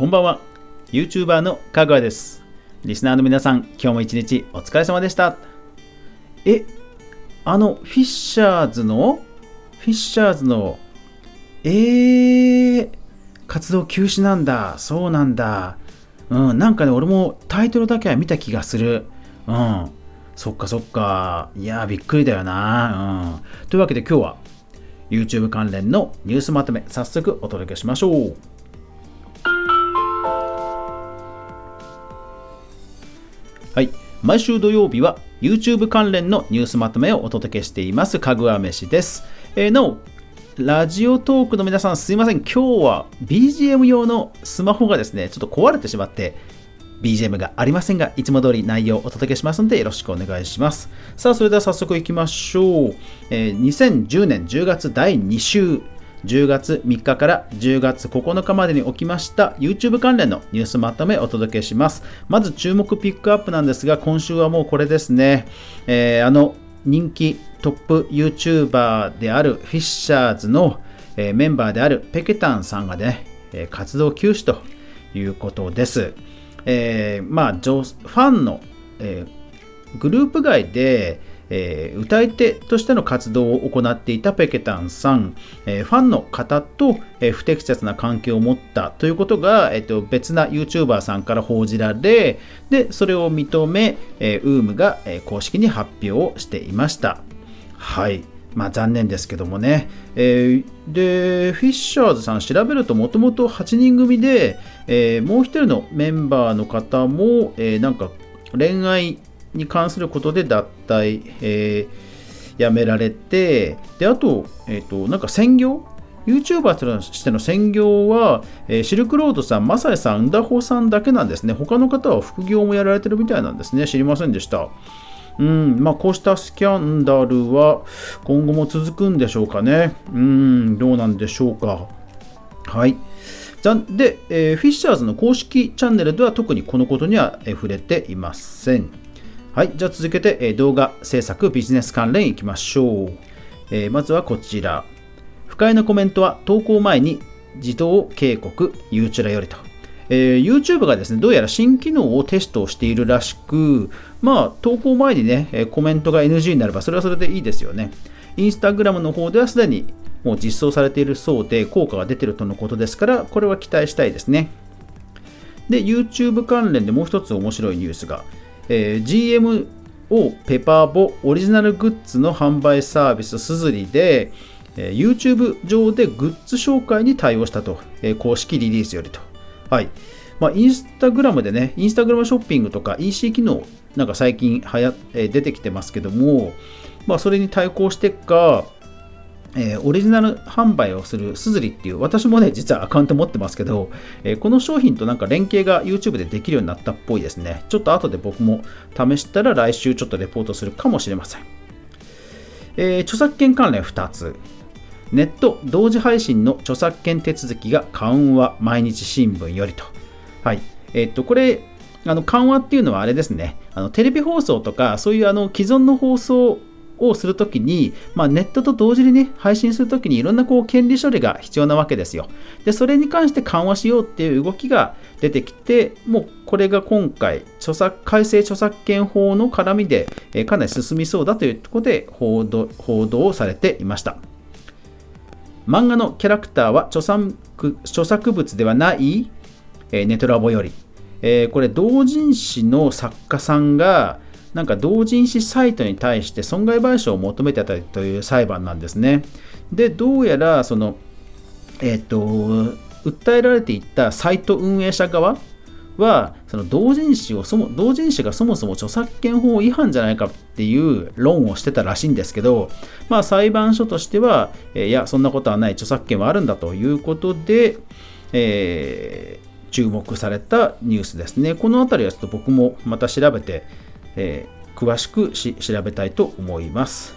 こんばんは。YouTuber のかぐわです。リスナーの皆さん今日も一日お疲れ様でした。えあのフィッシャーズのフィッシャーズのえー、活動休止なんだ。そうなんだ。うんなんかね俺もタイトルだけは見た気がする。うん。そっかそっか。いやびっくりだよな。うん。というわけで今日は YouTube 関連のニュースまとめ早速お届けしましょう。はい。毎週土曜日は YouTube 関連のニュースまとめをお届けしています、かぐわ飯です。えー、なお、ラジオトークの皆さんすいません。今日は BGM 用のスマホがですね、ちょっと壊れてしまって、BGM がありませんが、いつも通り内容をお届けしますので、よろしくお願いします。さあ、それでは早速いきましょう。えー、2010年10月第2週、10月3日から10月9日までに起きました YouTube 関連のニュースまとめお届けします。まず注目ピックアップなんですが、今週はもうこれですね。えー、あの人気トップ YouTuber であるフィッシャーズの、えー、メンバーであるペケタンさんがね、えー、活動休止ということです。えー、まあ、ファンの、えグループ外で、えー、歌い手としての活動を行っていたペケタンさん、えー、ファンの方と、えー、不適切な関係を持ったということが、えーと、別な YouTuber さんから報じられ、でそれを認め、えー、UM が、えー、公式に発表をしていました。はい。まあ残念ですけどもね。えー、で、フィッシャーズさん調べるともともと8人組で、えー、もう一人のメンバーの方も、えー、なんか恋愛に関することで脱退、えー、やめられて、で、あと、えっ、ー、と、なんか専業？YouTuber としての専業は、えー、シルクロードさん、マサイさん、ンダホさんだけなんですね。他の方は副業もやられてるみたいなんですね。知りませんでした。うんまあ、こうしたスキャンダルは今後も続くんでしょうかね。うん、どうなんでしょうか。はい。で、えー、フィッシャーズの公式チャンネルでは特にこのことには触れていません。はい、じゃあ続けて、え動画制作ビジネス関連いきましょう。えー、まずはこちら。不快なコメントは投稿前に自動警告、ゆうちらよりと。えー、YouTube がですね、どうやら新機能をテストしているらしく、まあ、投稿前にね、コメントが NG になれば、それはそれでいいですよね。Instagram の方ではすでにもう実装されているそうで、効果が出ているとのことですから、これは期待したいですね。で、YouTube 関連でもう一つ面白いニュースが、えー、GMO ペパーボオリジナルグッズの販売サービスすずりで、えー、YouTube 上でグッズ紹介に対応したと、えー、公式リリースよりと。はい。まあ、インスタグラムでね、インスタグラムショッピングとか EC 機能、なんか最近はや、えー、出てきてますけども、まあ、それに対抗してか、えー、オリジナル販売をするすずりっていう、私もね、実はアカウント持ってますけど、えー、この商品となんか連携が YouTube でできるようになったっぽいですね。ちょっと後で僕も試したら来週ちょっとレポートするかもしれません。えー、著作権関連2つ。ネット同時配信の著作権手続きが緩和、毎日新聞よりと。はい。えっと、これ、あの緩和っていうのはあれですね。あのテレビ放送とか、そういうあの既存の放送をするときに、まあ、ネットと同時にね、配信するときにいろんなこう権利処理が必要なわけですよ。で、それに関して緩和しようっていう動きが出てきて、もうこれが今回、著作改正著作権法の絡みで、え、かなり進みそうだということで報道報道をされていました。漫画のキャラクターは著作著作物ではない、え、ネトラボより、え、これ同人誌の作家さんがなんか同人誌サイトに対して損害賠償を求めてたという裁判なんですね。で、どうやらその、えっ、ー、と、訴えられていったサイト運営者側は、その同人誌をそも、同人誌がそもそも著作権法違反じゃないかっていう論をしてたらしいんですけど、まあ裁判所としては、え、いや、そんなことはない、著作権はあるんだということで、えー、注目されたニュースですね。このあたりはちょっと僕もまた調べて、えー、詳しく調べたいと思います。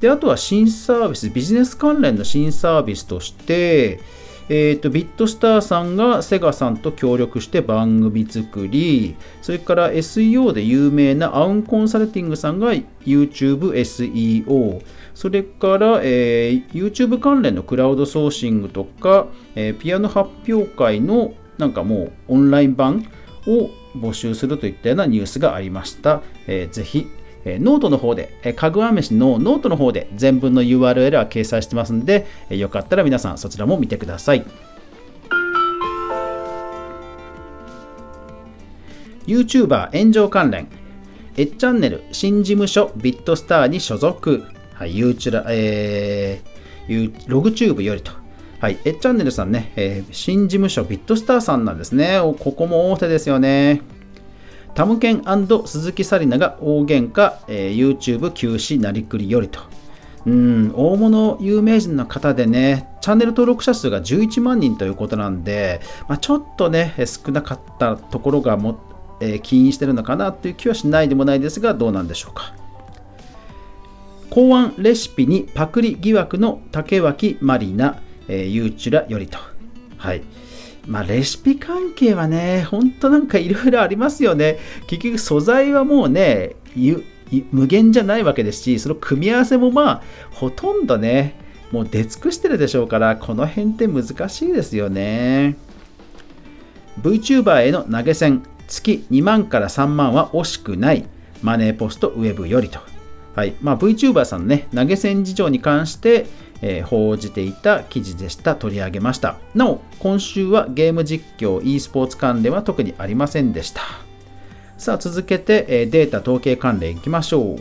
で、あとは新サービス、ビジネス関連の新サービスとして、えーと、ビットスターさんがセガさんと協力して番組作り、それから SEO で有名なアウンコンサルティングさんが YouTube SEO、それから、えー、YouTube 関連のクラウドソーシングとか、えー、ピアノ発表会のなんかもうオンライン版を募集するといったようなニュースがありました。えー、ぜひ、えー、ノートの方で、えー、かぐわ飯のノートの方で全文の URL は掲載してますんで、えー、よかったら皆さんそちらも見てください。YouTuber 炎上関連、えチャンネル新事務所ビットスターに所属、はい、ユーチュラ、えー、ログチューブよりと、はい、えチャンネルさんね、えー、新事務所ビットスターさんなんですね。ここも大手ですよね。タムケン鈴木紗理奈が大喧嘩、えー、YouTube 休止なりくりよりと。うん、大物有名人の方でね、チャンネル登録者数が11万人ということなんで、まあ、ちょっとね、少なかったところがもえー、起因してるのかなという気はしないでもないですが、どうなんでしょうか。考案レシピにパクリ疑惑の竹脇まりな、えー、ゆうちゅらよりと。はい。まあ、レシピ関係はね、ほんとなんかいろいろありますよね。結局素材はもうね、無限じゃないわけですし、その組み合わせもまあ、ほとんどね、もう出尽くしてるでしょうから、この辺って難しいですよね。VTuber への投げ銭、月2万から3万は惜しくないマネーポストウェブよりと。はいまあ、VTuber さんのね、投げ銭事情に関して、えー、報じていた記事でした。取り上げました。なお、今週はゲーム実況、e スポーツ関連は特にありませんでした。さあ、続けて、えー、データ統計関連いきましょう。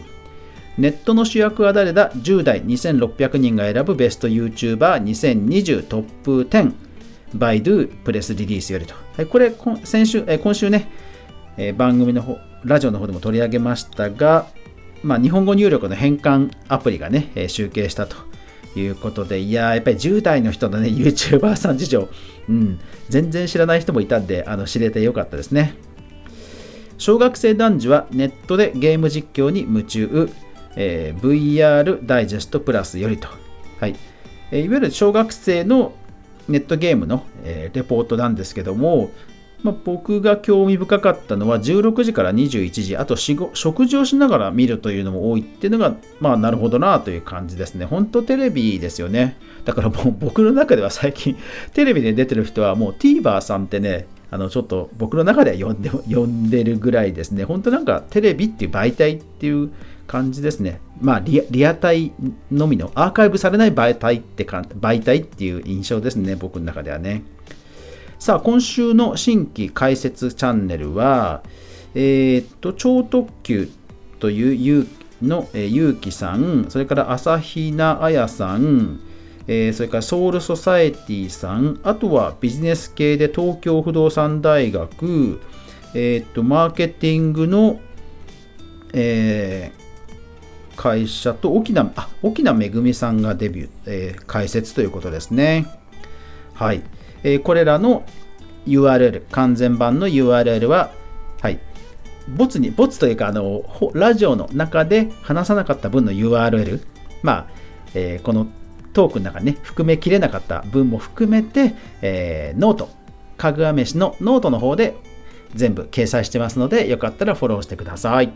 ネットの主役は誰だ ?10 代2600人が選ぶベスト YouTuber2020 トップ10。バイドゥプレスリリースよりと。これ、先週、今週ね、番組の方、ラジオの方でも取り上げましたが、まあ、日本語入力の変換アプリがね、集計したということで、いややっぱり10代の人のね、YouTuber さん事情、うん、全然知らない人もいたんで、あの知れてよかったですね。小学生男児はネットでゲーム実況に夢中、えー、VR ダイジェストプラスよりと。はい。えいわゆる小学生のネットゲームの、えー、レポートなんですけども、まあ、僕が興味深かったのは16時から21時、あと食事をしながら見るというのも多いっていうのが、まあなるほどなという感じですね。本当テレビですよね。だからもう僕の中では最近テレビで出てる人はもう TVer さんってね、あのちょっと僕の中では呼んで呼んでるぐらいですね。本当なんかテレビっていう媒体っていう感じですね。まあリ、リアタイのみのアーカイブされない媒体ってか媒体っていう印象ですね、僕の中ではね。さあ、今週の新規解説チャンネルは、えー、っと、超特急というゆの、え、ゆうきさん、それから朝比奈彩さん、えー、それからソウルソサエティさん、あとはビジネス系で東京不動産大学、えー、っと、マーケティングの、えー、会社と沖縄、あ、沖縄めぐみさんがデビュー、えー、開設ということですね。はい。えー、これらの URL、完全版の URL は、はい。ボツに、ボツというか、あの、ラジオの中で話さなかった分の URL、まあ、えー、このトークの中にね、含めきれなかった分も含めて、えー、 note、かぐわ飯のノートの方で全部掲載してますので、よかったらフォローしてください。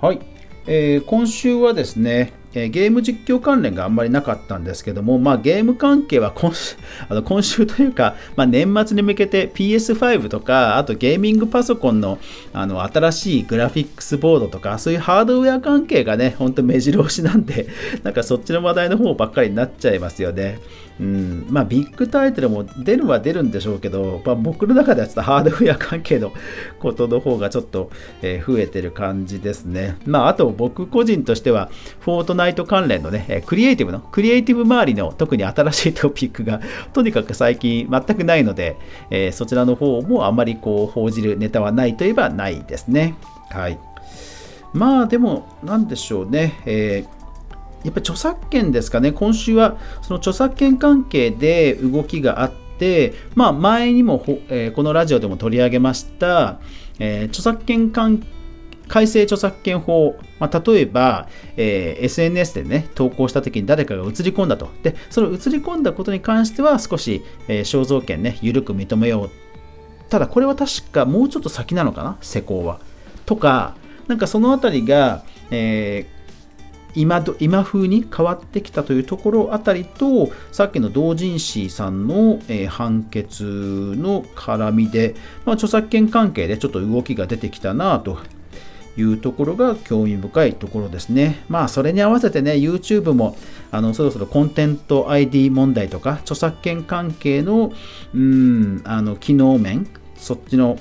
はい、えー、今週はですね、えー、ゲーム実況関連があんまりなかったんですけども、まあ、ゲーム関係は今週 あの今週というか、まあ、年末に向けて PS5 とか、あとゲーミングパソコンのあの新しいグラフィックスボードとか、そういうハードウェア関係がね、ほんと目白押しなんで、なんかそっちの話題の方ばっかりになっちゃいますよね。うん、まあビッグタイトルも出るは出るんでしょうけど、まあ、僕の中ではちょっとハードウェア関係の ことの方がちょっと、え、増えてる感じですね。まああと僕個人としては、フォートナイト関連のね、クリエイティブの、クリエイティブ周りの特に新しいトピックが とにかく最近全くないので、え、そちらの方もあまりこう報じるネタはないといえばないですね。はい。まあでも、なんでしょうね。えーやっぱ著作権ですかね、今週はその著作権関係で動きがあって、まあ、前にも、えー、このラジオでも取り上げました、えー、著作権関改正著作権法、まあ、例えば、えー、SNS でね、投稿した時に誰かが映り込んだと。で、その映り込んだことに関しては少し、え、肖像権ね、緩く認めよう。ただ、これは確かもうちょっと先なのかな、施行は。とか、なんかそのあたりが、えー今ど今風に変わってきたというところあたりとさっきの同人誌さんの、えー、判決の絡みで、まあ、著作権関係でちょっと動きが出てきたなというところが興味深いところですね。まあそれに合わせてね YouTube もあのそろそろコンテント ID 問題とか著作権関係のうんあの機能面そっちの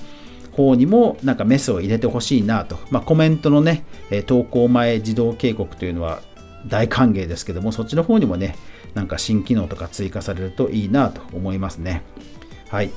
方にもなんかメスを入れてほしいなと、まあ、コメントのね、投稿前自動警告というのは大歓迎ですけども、そっちの方にもね、なんか新機能とか追加されるといいなと思いますね。はい。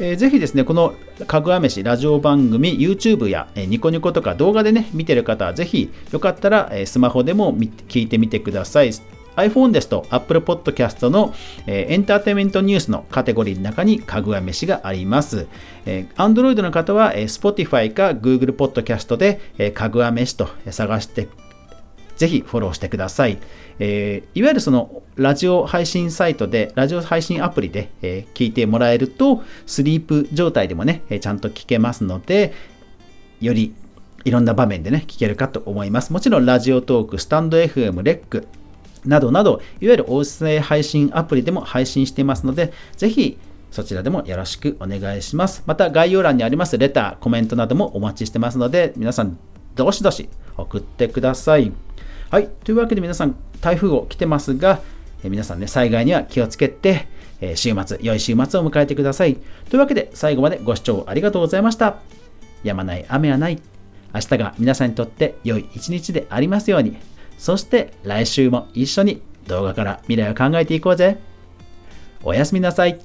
えー、ぜひですね、このかぐわ飯ラジオ番組、YouTube や、え、ニコニコとか動画でね、見てる方はぜひよかったら、え、スマホでも聞いてみてください。iPhone ですと Apple Podcast の、えー、エンターテイメントニュースのカテゴリーの中にかぐわ飯があります。えー、Android の方は、えー、Spotify か Google Podcast で、えー、かぐわ飯と探してぜひフォローしてください。えー、いわゆるそのラジオ配信サイトで、ラジオ配信アプリで、えー、聞いてもらえると、スリープ状態でもね、えちゃんと聞けますので、よりいろんな場面でね、聞けるかと思います。もちろんラジオトーク、スタンド FM、レック、などなど、いわゆる音声配信アプリでも配信していますので、ぜひそちらでもよろしくお願いします。また概要欄にありますレター、コメントなどもお待ちしてますので、皆さんどしどし送ってください。はい。というわけで皆さん、台風を来てますが、え皆さんね、災害には気をつけて、え週末、良い週末を迎えてください。というわけで、最後までご視聴ありがとうございました。やまない雨はない。明日が皆さんにとって良い一日でありますように。そして来週も一緒に動画から未来を考えていこうぜ。おやすみなさい。